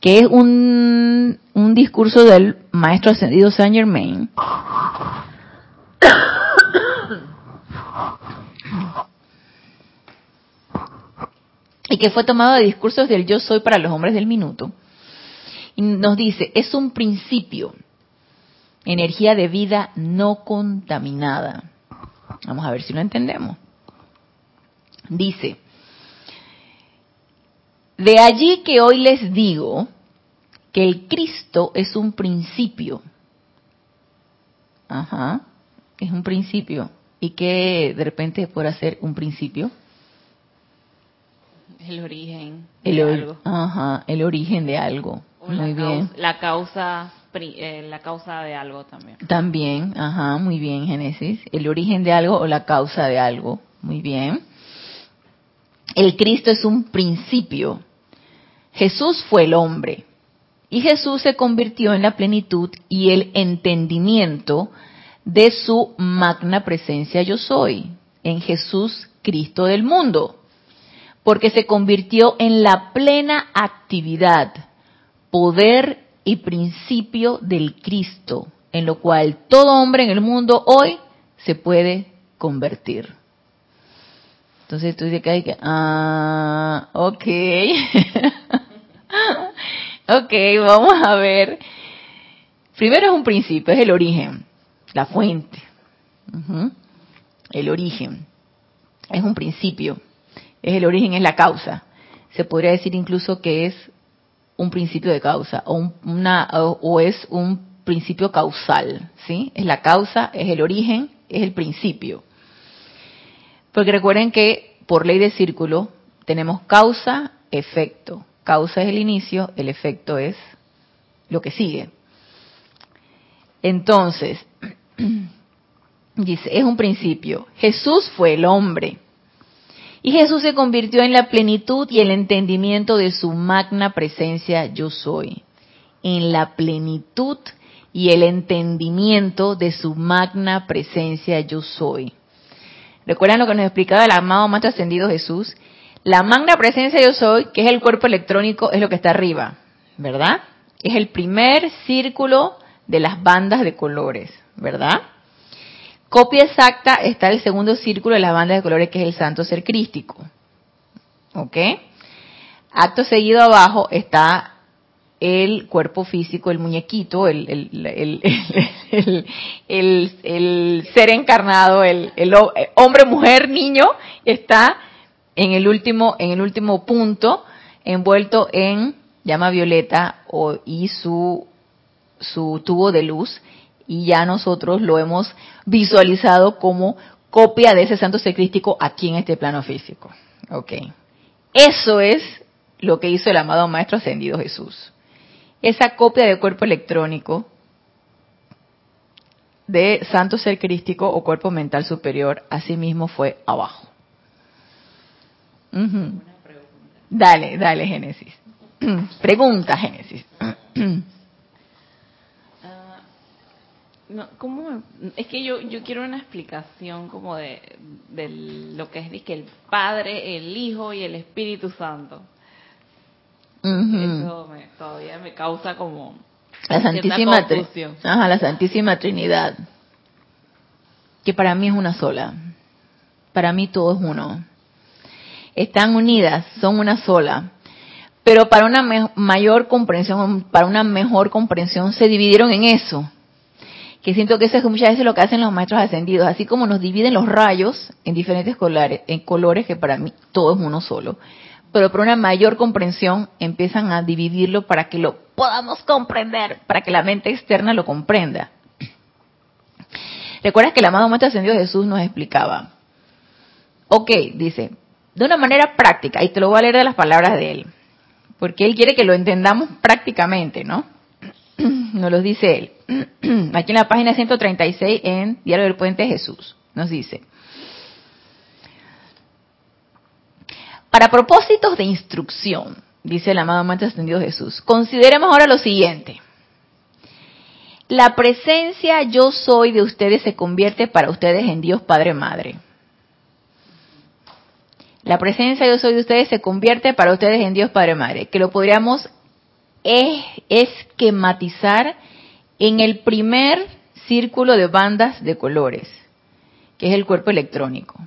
que es un, un discurso del maestro ascendido Saint Germain y que fue tomado de discursos del yo soy para los hombres del minuto. Y nos dice, es un principio, energía de vida no contaminada. Vamos a ver si lo entendemos. Dice, de allí que hoy les digo que el Cristo es un principio. Ajá, es un principio. ¿Y que de repente puede ser un principio? El origen de algo. Ajá, el origen de algo. muy bien. la causa, eh, la causa de algo también. También, ajá, muy bien, Génesis. El origen de algo o la causa de algo. Muy bien. El Cristo es un principio. Jesús fue el hombre. Y Jesús se convirtió en la plenitud y el entendimiento de su magna presencia yo soy, en Jesús Cristo del mundo porque se convirtió en la plena actividad, poder y principio del Cristo, en lo cual todo hombre en el mundo hoy se puede convertir. Entonces tú dices ah, ok, ok, vamos a ver. Primero es un principio, es el origen, la fuente, el origen, es un principio es el origen, es la causa. Se podría decir incluso que es un principio de causa o, una, o, es un principio causal, ¿sí? Es la causa, es el origen, es el principio. Porque recuerden que por ley de círculo tenemos causa, efecto. Causa es el inicio, el efecto es lo que sigue. Entonces, dice, es un principio. Jesús fue el hombre Y Jesús se convirtió en la plenitud y el entendimiento de su magna presencia yo soy. En la plenitud y el entendimiento de su magna presencia yo soy. ¿Recuerdan lo que nos explicaba el amado más ascendido Jesús? La magna presencia yo soy, que es el cuerpo electrónico, es lo que está arriba, ¿verdad? Es el primer círculo de las bandas de colores, ¿verdad? Copia exacta está el segundo círculo de las bandas de colores, que es el santo ser crístico. ¿Ok? Acto seguido abajo está el cuerpo físico, el muñequito, el, el, ser encarnado, el, hombre, mujer, niño, está en el último, en el último punto, envuelto en llama violeta o, y su, su tubo de luz, y ya nosotros lo hemos visualizado como copia de ese santo secrístico aquí en este plano físico. Ok. Eso es lo que hizo el amado Maestro Ascendido Jesús. Esa copia de cuerpo electrónico de santo ser crístico o cuerpo mental superior, asimismo fue abajo. Dale, dale, Génesis. Pregunta, Génesis. No, ¿cómo es que yo, yo quiero una explicación como de, lo que es que el Padre, el Hijo y el Espíritu Santo. Eso todavía me causa como la Santísima Ajá, la Santísima Trinidad, que para mí es una sola. Para mí todo es uno. Están unidas, son una sola. Pero para una mayor comprensión, para una mejor comprensión, se dividieron en eso que siento que eso es muchas veces lo que hacen los maestros ascendidos, así como nos dividen los rayos en diferentes colores, en colores que para mí todo es uno solo, pero por una mayor comprensión empiezan a dividirlo para que lo podamos comprender, para que la mente externa lo comprenda. ¿Recuerdas que el amado Maestro Ascendido Jesús nos explicaba? Ok, dice, de una manera práctica, y te lo voy a leer de las palabras de él, porque él quiere que lo entendamos prácticamente, ¿no? Nos lo dice él. Aquí en la página 136 en Diario del Puente Jesús. Nos dice. Para propósitos de instrucción, dice el amado Maestro Ascendido Jesús, consideremos ahora lo siguiente. La presencia yo soy de ustedes se convierte para ustedes en Dios Padre Madre. La presencia yo soy de ustedes se convierte para ustedes en Dios Padre Madre, que lo podríamos es esquematizar en el primer círculo de bandas de colores, que es el cuerpo electrónico.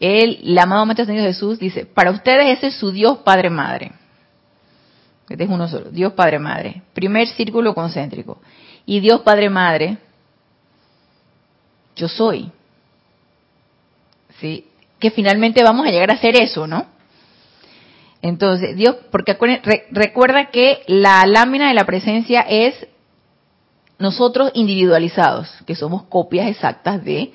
El, amado Maestro Señor Jesús dice, para ustedes ese es su Dios Padre Madre. Este es uno solo, Dios Padre Madre. Primer círculo concéntrico. Y Dios Padre Madre, yo soy. ¿Sí? Que finalmente vamos a llegar a ser eso, ¿no? Entonces, Dios, porque recuerda que la lámina de la presencia es nosotros individualizados, que somos copias exactas de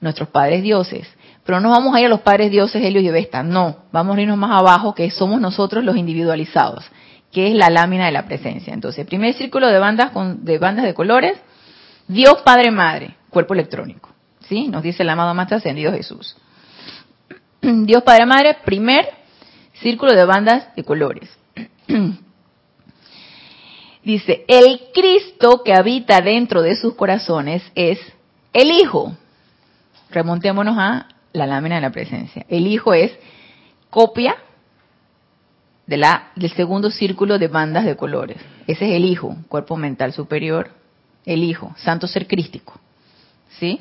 nuestros padres dioses. Pero no vamos a ir a los padres dioses Helios y Vesta, no, vamos a irnos más abajo, que somos nosotros los individualizados, que es la lámina de la presencia. Entonces, primer círculo de bandas, con, de bandas de colores, Dios Padre Madre, cuerpo electrónico. ¿Sí? Nos dice el amado Maestro Ascendido Jesús. Dios Padre Madre, primer círculo de bandas de colores. Dice, el Cristo que habita dentro de sus corazones es el Hijo. Remontémonos a la lámina de la presencia. El Hijo es copia de la, del segundo círculo de bandas de colores. Ese es el Hijo, cuerpo mental superior, el Hijo, santo ser crístico. ¿Sí?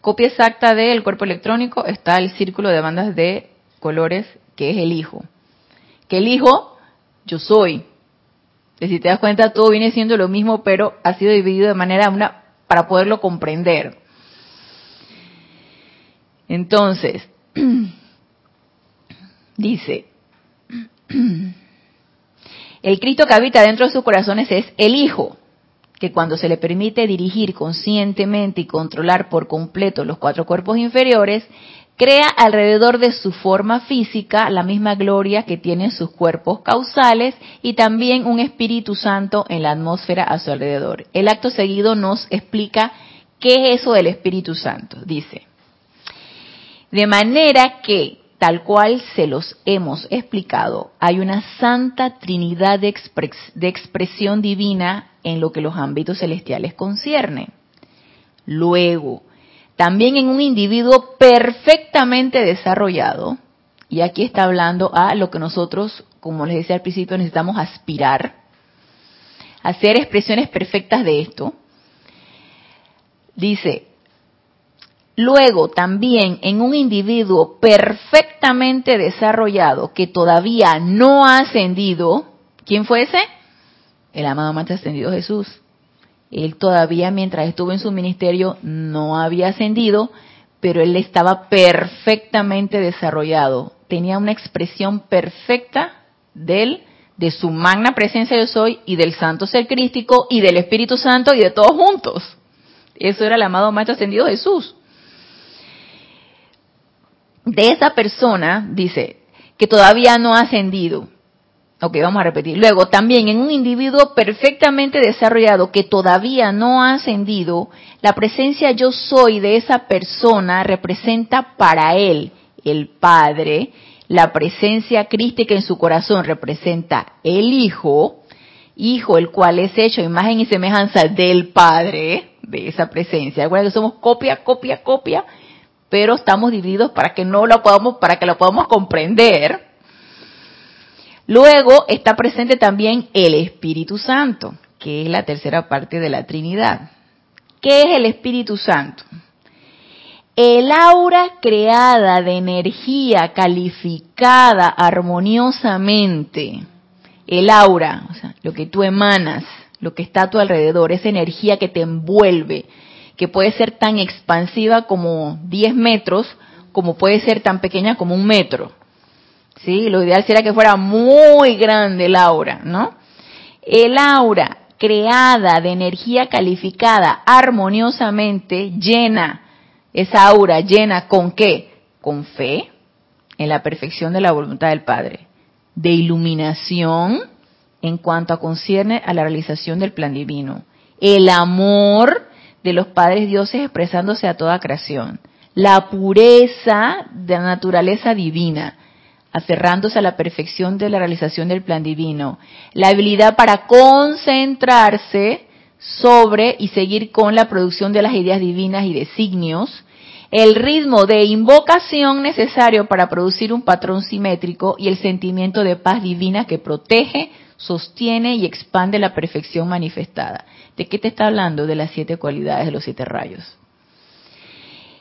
Copia exacta del cuerpo electrónico está el círculo de bandas de colores que es el Hijo. Que el Hijo, yo soy. Y si te das cuenta, todo viene siendo lo mismo, pero ha sido dividido de manera una para poderlo comprender. Entonces, dice, el Cristo que habita dentro de sus corazones es el Hijo, que cuando se le permite dirigir conscientemente y controlar por completo los cuatro cuerpos inferiores, crea alrededor de su forma física la misma gloria que tienen sus cuerpos causales y también un Espíritu Santo en la atmósfera a su alrededor. El acto seguido nos explica qué es eso del Espíritu Santo. Dice, De manera que, tal cual se los hemos explicado, hay una santa trinidad de, de expresión divina en lo que los ámbitos celestiales concierne. Luego, también en un individuo perfectamente desarrollado, y aquí está hablando a lo que nosotros, como les decía al principio, necesitamos aspirar, hacer expresiones perfectas de esto. Dice, luego también en un individuo perfectamente desarrollado que todavía no ha ascendido, ¿quién fue ese? El amado más ascendido Jesús. Él todavía mientras estuvo en su ministerio no había ascendido, pero él estaba perfectamente desarrollado. Tenía una expresión perfecta de él, de su magna presencia yo soy y del santo ser crístico y del Espíritu Santo y de todos juntos. Eso era el amado Maestro Ascendido Jesús. De esa persona, dice, que todavía no ha ascendido, Ok, vamos a repetir. Luego, también en un individuo perfectamente desarrollado que todavía no ha ascendido, la presencia yo soy de esa persona representa para él, el Padre, la presencia crística en su corazón representa el Hijo, Hijo el cual es hecho imagen y semejanza del Padre, de esa presencia. Recuerden que somos copia, copia, copia, pero estamos divididos para que no lo podamos, para que lo podamos comprender Luego está presente también el Espíritu Santo, que es la tercera parte de la Trinidad. ¿Qué es el Espíritu Santo? El aura creada de energía calificada armoniosamente, el aura, o sea, lo que tú emanas, lo que está a tu alrededor, esa energía que te envuelve, que puede ser tan expansiva como 10 metros, como puede ser tan pequeña como un metro. ¿Sí? Lo ideal sería que fuera muy grande el aura, ¿no? El aura creada de energía calificada armoniosamente llena, esa aura llena con qué? Con fe en la perfección de la voluntad del Padre, de iluminación en cuanto a concierne a la realización del plan divino, el amor de los padres dioses expresándose a toda creación, la pureza de la naturaleza divina, aferrándose a la perfección de la realización del plan divino, la habilidad para concentrarse sobre y seguir con la producción de las ideas divinas y designios, el ritmo de invocación necesario para producir un patrón simétrico y el sentimiento de paz divina que protege, sostiene y expande la perfección manifestada. ¿De qué te está hablando? De las siete cualidades de los siete rayos.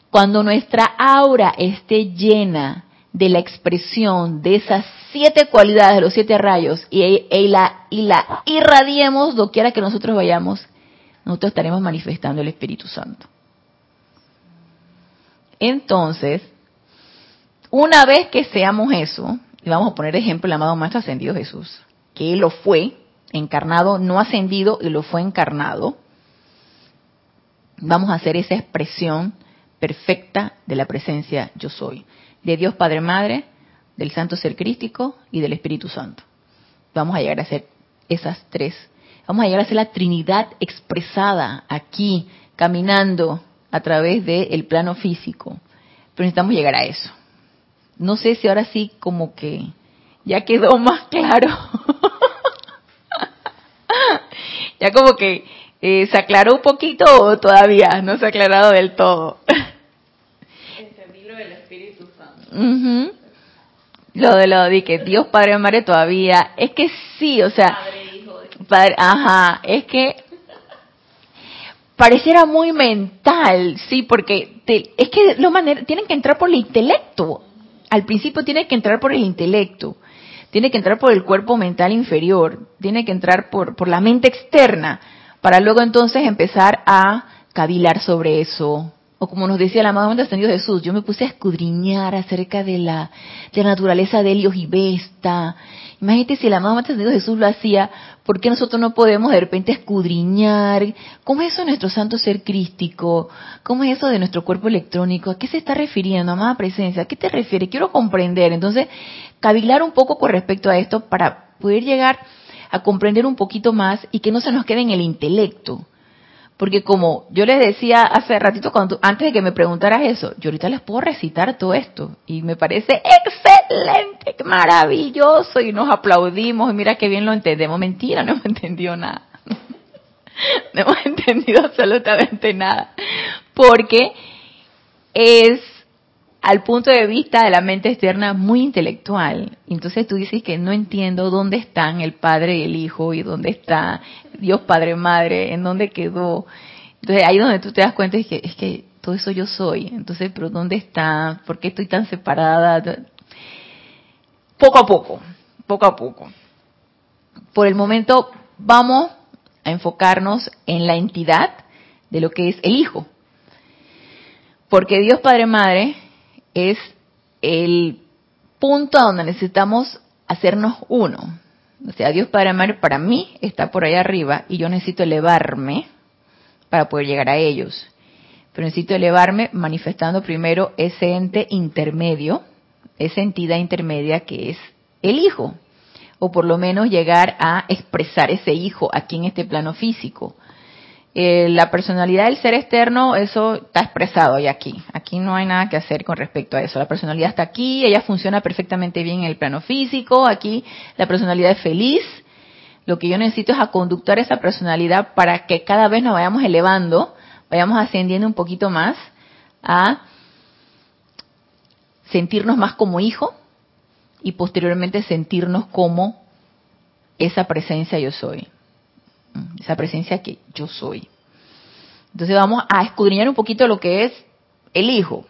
Cuando nuestra aura esté llena de la expresión de esas siete cualidades de los siete rayos y, la, y la irradiemos doquiera que nosotros vayamos, nosotros estaremos manifestando el Espíritu Santo. Entonces, una vez que seamos eso, y vamos a poner ejemplo el amado Maestro Ascendido Jesús, que Él lo fue, encarnado, no ascendido, y lo fue encarnado, vamos a hacer esa expresión perfecta de la presencia yo soy de Dios Padre Madre, del Santo Ser Crístico y del Espíritu Santo. Vamos a llegar a ser esas tres. Vamos a llegar a ser la Trinidad expresada aquí, caminando a través del plano físico. Pero necesitamos llegar a eso. No sé si ahora sí como que ya quedó más claro. ya como que eh, se aclaró un poquito o todavía no se ha aclarado del todo. Lo de lo de que Dios Padre Madre todavía, es que sí, o sea, padre, ajá, es que pareciera muy mental, sí, porque es que lo manera, tienen que entrar por el intelecto. Al principio tiene que entrar por el intelecto, tiene que entrar por el cuerpo mental inferior, tiene que entrar por, por la mente externa, para luego entonces empezar a cavilar sobre eso, o como nos decía el amado ascendido Jesús, yo me puse a escudriñar acerca de la, de la naturaleza de Helios y Vesta. Imagínate si el amado ascendido Jesús lo hacía, ¿por qué nosotros no podemos de repente escudriñar? ¿Cómo es eso de nuestro santo ser crístico? ¿Cómo es eso de nuestro cuerpo electrónico? ¿A qué se está refiriendo, amada presencia? ¿A qué te refiere? Quiero comprender. Entonces, cavilar un poco con respecto a esto para poder llegar a comprender un poquito más y que no se nos quede en el intelecto Porque como yo les decía hace ratito, cuando, antes de que me preguntaras eso, yo ahorita les puedo recitar todo esto y me parece excelente, maravilloso y nos aplaudimos y mira qué bien lo entendemos. Mentira, no hemos entendido nada. no hemos entendido absolutamente nada. Porque es al punto de vista de la mente externa muy intelectual. Entonces tú dices que no entiendo dónde están el Padre y el Hijo y dónde está Dios Padre Madre, en dónde quedó. Entonces ahí donde tú te das cuenta es que es que todo eso yo soy. Entonces, pero ¿dónde está? ¿Por qué estoy tan separada? Poco a poco, poco a poco. Por el momento vamos a enfocarnos en la entidad de lo que es el Hijo. Porque Dios Padre Madre es el punto a donde necesitamos hacernos uno. O sea, Dios Padre Madre para mí está por ahí arriba y yo necesito elevarme para poder llegar a ellos. Pero necesito elevarme manifestando primero ese ente intermedio, esa entidad intermedia que es el Hijo. O por lo menos llegar a expresar ese Hijo aquí en este plano físico. Eh, la personalidad del ser externo, eso está expresado y aquí. Aquí no hay nada que hacer con respecto a eso. La personalidad está aquí, ella funciona perfectamente bien en el plano físico, aquí la personalidad es feliz. Lo que yo necesito es a conductar esa personalidad para que cada vez nos vayamos elevando, vayamos ascendiendo un poquito más a sentirnos más como hijo y posteriormente sentirnos como esa presencia yo soy esa presencia que yo soy. Entonces vamos a escudriñar un poquito lo que es el Hijo.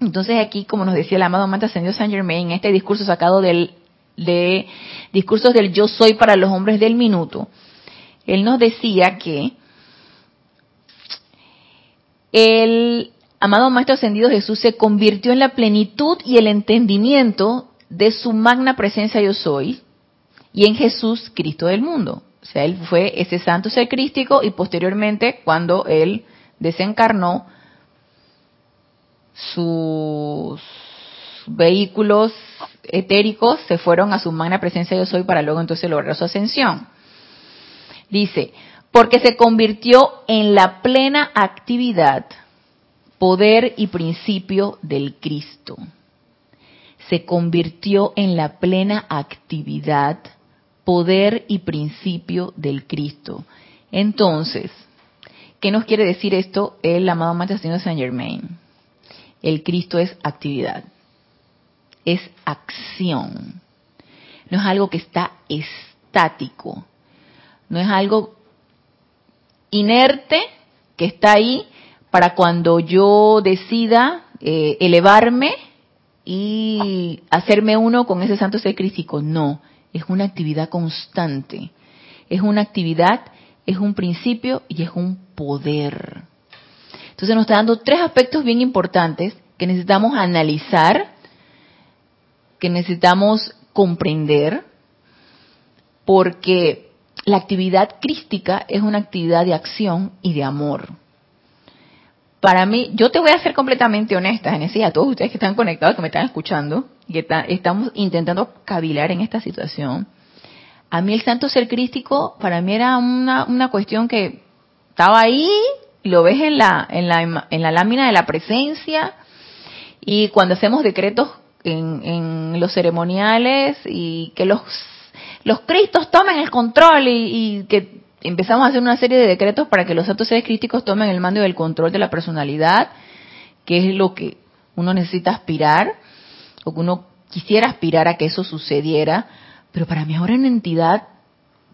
Entonces aquí, como nos decía el amado Manta Ascendido Saint Germain, este discurso sacado del, de discursos del yo soy para los hombres del minuto, él nos decía que el amado Maestro Ascendido Jesús se convirtió en la plenitud y el entendimiento de su magna presencia yo soy y en Jesús, Cristo del mundo. O sea, él fue ese santo ser crístico y posteriormente cuando él desencarnó, sus vehículos etéricos se fueron a su magna presencia yo soy para luego entonces lograr su ascensión. Dice, porque se convirtió en la plena actividad, poder y principio del Cristo. Se convirtió en la plena actividad, poder y principio del Cristo. Entonces, ¿qué nos quiere decir esto el amado Maestro de Saint Germain? El Cristo es actividad, es acción. No es algo que está estático, no es algo inerte que está ahí para cuando yo decida eh, elevarme y hacerme uno con ese santo ser crístico. No, es una actividad constante, es una actividad, es un principio y es un poder. Entonces nos está dando tres aspectos bien importantes que necesitamos analizar, que necesitamos comprender, porque la actividad crística es una actividad de acción y de amor. Para mí, yo te voy a ser completamente honesta, Genesis, a todos ustedes que están conectados, que me están escuchando, que estamos intentando cavilar en esta situación. A mí el santo ser crístico, para mí era una, una cuestión que estaba ahí, lo ves en la, en la, en la lámina de la presencia, y cuando hacemos decretos en, en los ceremoniales y que los, los cristos tomen el control y, que empezamos a hacer una serie de decretos para que los santos seres críticos tomen el mando y el control de la personalidad, que es lo que uno necesita aspirar, o que uno quisiera aspirar a que eso sucediera, pero para mí ahora es una entidad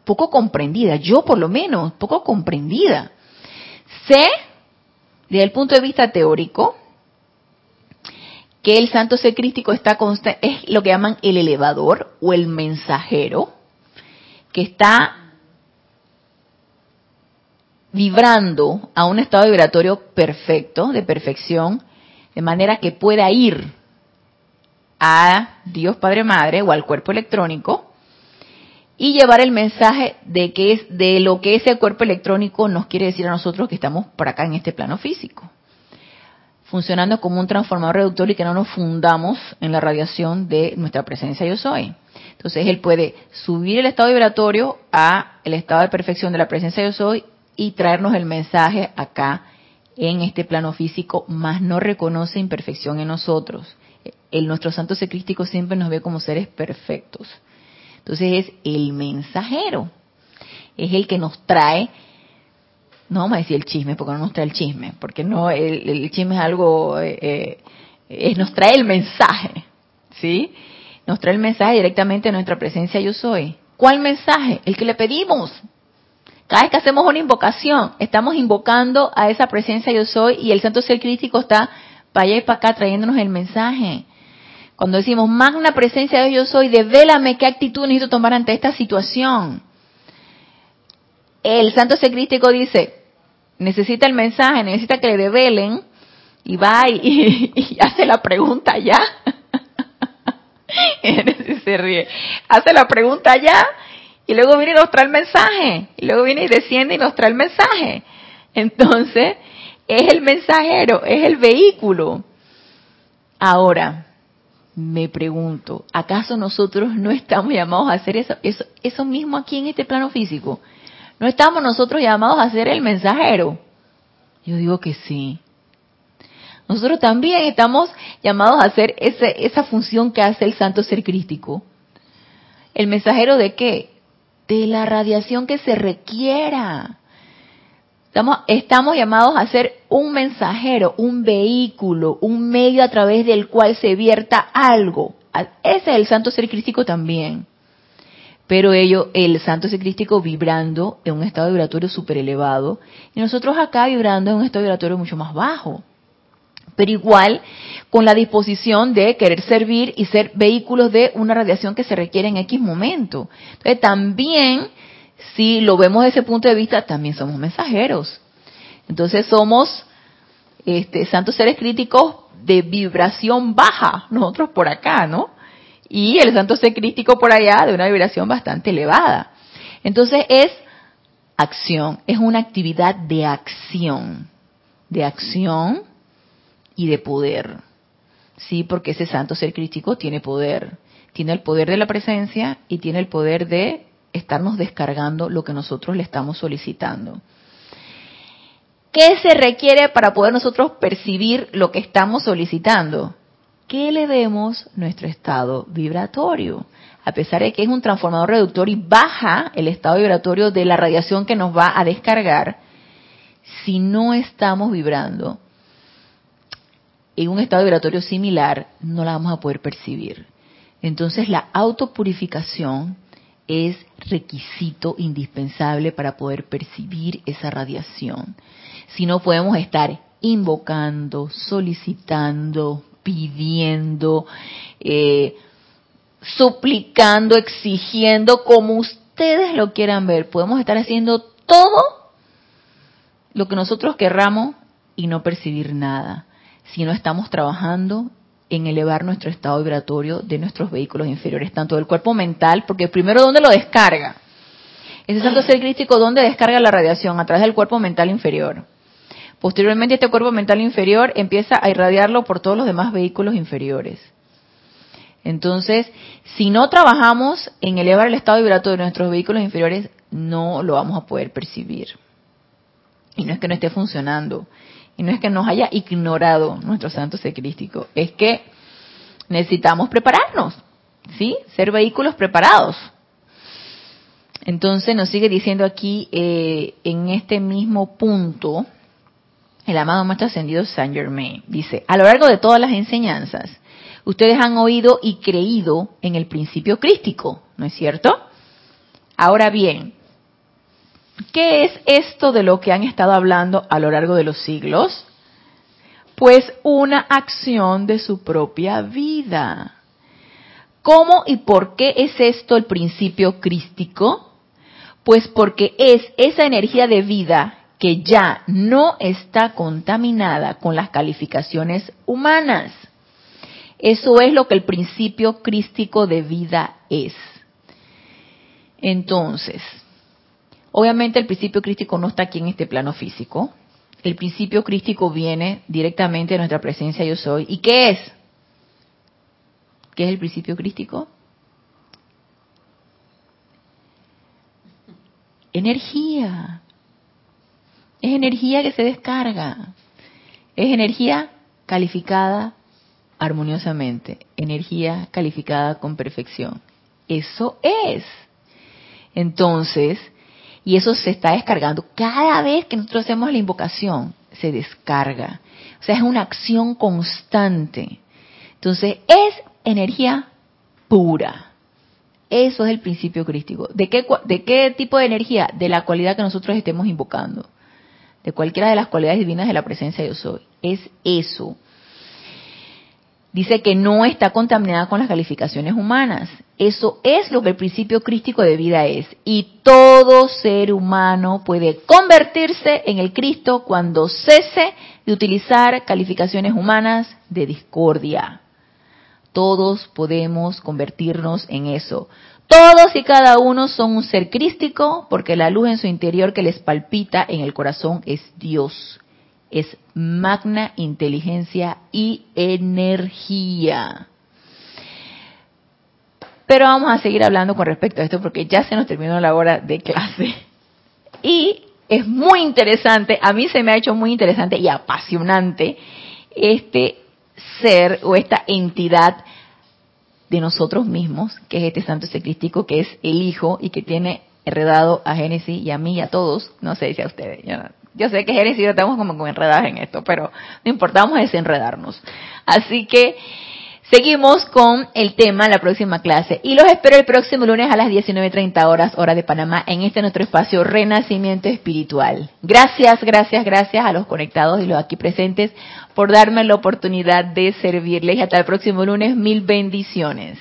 poco comprendida, yo por lo menos, poco comprendida. Sé, desde el punto de vista teórico, que el santo ser crístico está es lo que llaman el elevador o el mensajero, que está vibrando a un estado vibratorio perfecto, de perfección, de manera que pueda ir a Dios Padre Madre o al cuerpo electrónico y llevar el mensaje de que es de lo que ese cuerpo electrónico nos quiere decir a nosotros que estamos por acá en este plano físico, funcionando como un transformador reductor y que no nos fundamos en la radiación de nuestra presencia yo soy. Entonces él puede subir el estado vibratorio a el estado de perfección de la presencia yo soy y traernos el mensaje acá en este plano físico, más no reconoce imperfección en nosotros. El nuestro santo secrístico siempre nos ve como seres perfectos. Entonces es el mensajero, es el que nos trae, no vamos a decir el chisme, porque no nos trae el chisme, porque no el, chisme es algo, eh, eh, nos trae el mensaje, ¿sí? Nos trae el mensaje directamente a nuestra presencia yo soy. ¿Cuál mensaje? El que le pedimos. Cada vez que hacemos una invocación, estamos invocando a esa presencia yo soy y el santo ser crítico está para allá y para acá trayéndonos el mensaje. Cuando decimos, magna presencia de yo soy, devélame qué actitud necesito tomar ante esta situación. El santo ser crítico dice, necesita el mensaje, necesita que le develen y va y, hace la pregunta ya. se ríe. Hace la pregunta ya y luego viene y nos trae el mensaje. Y luego viene y desciende y nos trae el mensaje. Entonces, es el mensajero, es el vehículo. Ahora, me pregunto, ¿acaso nosotros no estamos llamados a hacer eso, eso, eso mismo aquí en este plano físico? ¿No estamos nosotros llamados a ser el mensajero? Yo digo que sí. Nosotros también estamos llamados a hacer ese, esa función que hace el santo ser crístico. ¿El mensajero de qué? de la radiación que se requiera. Estamos, estamos llamados a ser un mensajero, un vehículo, un medio a través del cual se vierta algo. Ese es el santo ser crístico también. Pero ello, el santo ser crístico vibrando en un estado vibratorio súper elevado y nosotros acá vibrando en un estado vibratorio mucho más bajo pero igual con la disposición de querer servir y ser vehículos de una radiación que se requiere en X momento. Entonces también, si lo vemos desde ese punto de vista, también somos mensajeros. Entonces somos este, santos seres críticos de vibración baja, nosotros por acá, ¿no? Y el santo ser crítico por allá de una vibración bastante elevada. Entonces es acción, es una actividad de acción, de acción y de poder. Sí, porque ese santo ser crítico tiene poder. Tiene el poder de la presencia y tiene el poder de estarnos descargando lo que nosotros le estamos solicitando. ¿Qué se requiere para poder nosotros percibir lo que estamos solicitando? Que elevemos nuestro estado vibratorio. A pesar de que es un transformador reductor y baja el estado vibratorio de la radiación que nos va a descargar, si no estamos vibrando en un estado vibratorio similar, no la vamos a poder percibir. Entonces la autopurificación es requisito indispensable para poder percibir esa radiación. Si no podemos estar invocando, solicitando, pidiendo, eh, suplicando, exigiendo, como ustedes lo quieran ver. Podemos estar haciendo todo lo que nosotros querramos y no percibir nada si no estamos trabajando en elevar nuestro estado vibratorio de nuestros vehículos inferiores, tanto del cuerpo mental, porque primero, ¿dónde lo descarga? Ese santo ser crístico, ¿dónde descarga la radiación? A través del cuerpo mental inferior. Posteriormente, este cuerpo mental inferior empieza a irradiarlo por todos los demás vehículos inferiores. Entonces, si no trabajamos en elevar el estado vibratorio de nuestros vehículos inferiores, no lo vamos a poder percibir. Y no es que no esté funcionando, y no es que nos haya ignorado nuestro santo secrístico, es que necesitamos prepararnos, ¿sí? Ser vehículos preparados. Entonces nos sigue diciendo aquí, eh, en este mismo punto, el amado Maestro Ascendido Saint Germain dice, a lo largo de todas las enseñanzas, ustedes han oído y creído en el principio crístico, ¿no es cierto? Ahora bien, ¿Qué es esto de lo que han estado hablando a lo largo de los siglos? Pues una acción de su propia vida. ¿Cómo y por qué es esto el principio crístico? Pues porque es esa energía de vida que ya no está contaminada con las calificaciones humanas. Eso es lo que el principio crístico de vida es. Entonces, Obviamente el principio crístico no está aquí en este plano físico. El principio crístico viene directamente de nuestra presencia yo soy. ¿Y qué es? ¿Qué es el principio crístico? Energía. Es energía que se descarga. Es energía calificada armoniosamente, energía calificada con perfección. Eso es. Entonces, y eso se está descargando cada vez que nosotros hacemos la invocación, se descarga. O sea, es una acción constante. Entonces, es energía pura. Eso es el principio crístico. ¿De qué, ¿De qué tipo de energía? De la cualidad que nosotros estemos invocando. De cualquiera de las cualidades divinas de la presencia de yo soy. Es eso. Dice que no está contaminada con las calificaciones humanas. Eso es lo que el principio crístico de vida es. Y todo ser humano puede convertirse en el Cristo cuando cese de utilizar calificaciones humanas de discordia. Todos podemos convertirnos en eso. Todos y cada uno son un ser crístico porque la luz en su interior que les palpita en el corazón es Dios. Es magna inteligencia y energía. Pero vamos a seguir hablando con respecto a esto porque ya se nos terminó la hora de clase. Y es muy interesante, a mí se me ha hecho muy interesante y apasionante este ser o esta entidad de nosotros mismos, que es este santo secrístico, que es el Hijo y que tiene enredado a Génesis y a mí y a todos, no sé si a ustedes, yo, sé que Génesis y yo estamos como enredadas en esto, pero no importa, vamos a desenredarnos. Así que Seguimos con el tema la próxima clase y los espero el próximo lunes a las 19.30 horas hora de Panamá en este nuestro espacio Renacimiento Espiritual. Gracias, gracias, gracias a los conectados y los aquí presentes por darme la oportunidad de servirles. Hasta el próximo lunes, mil bendiciones.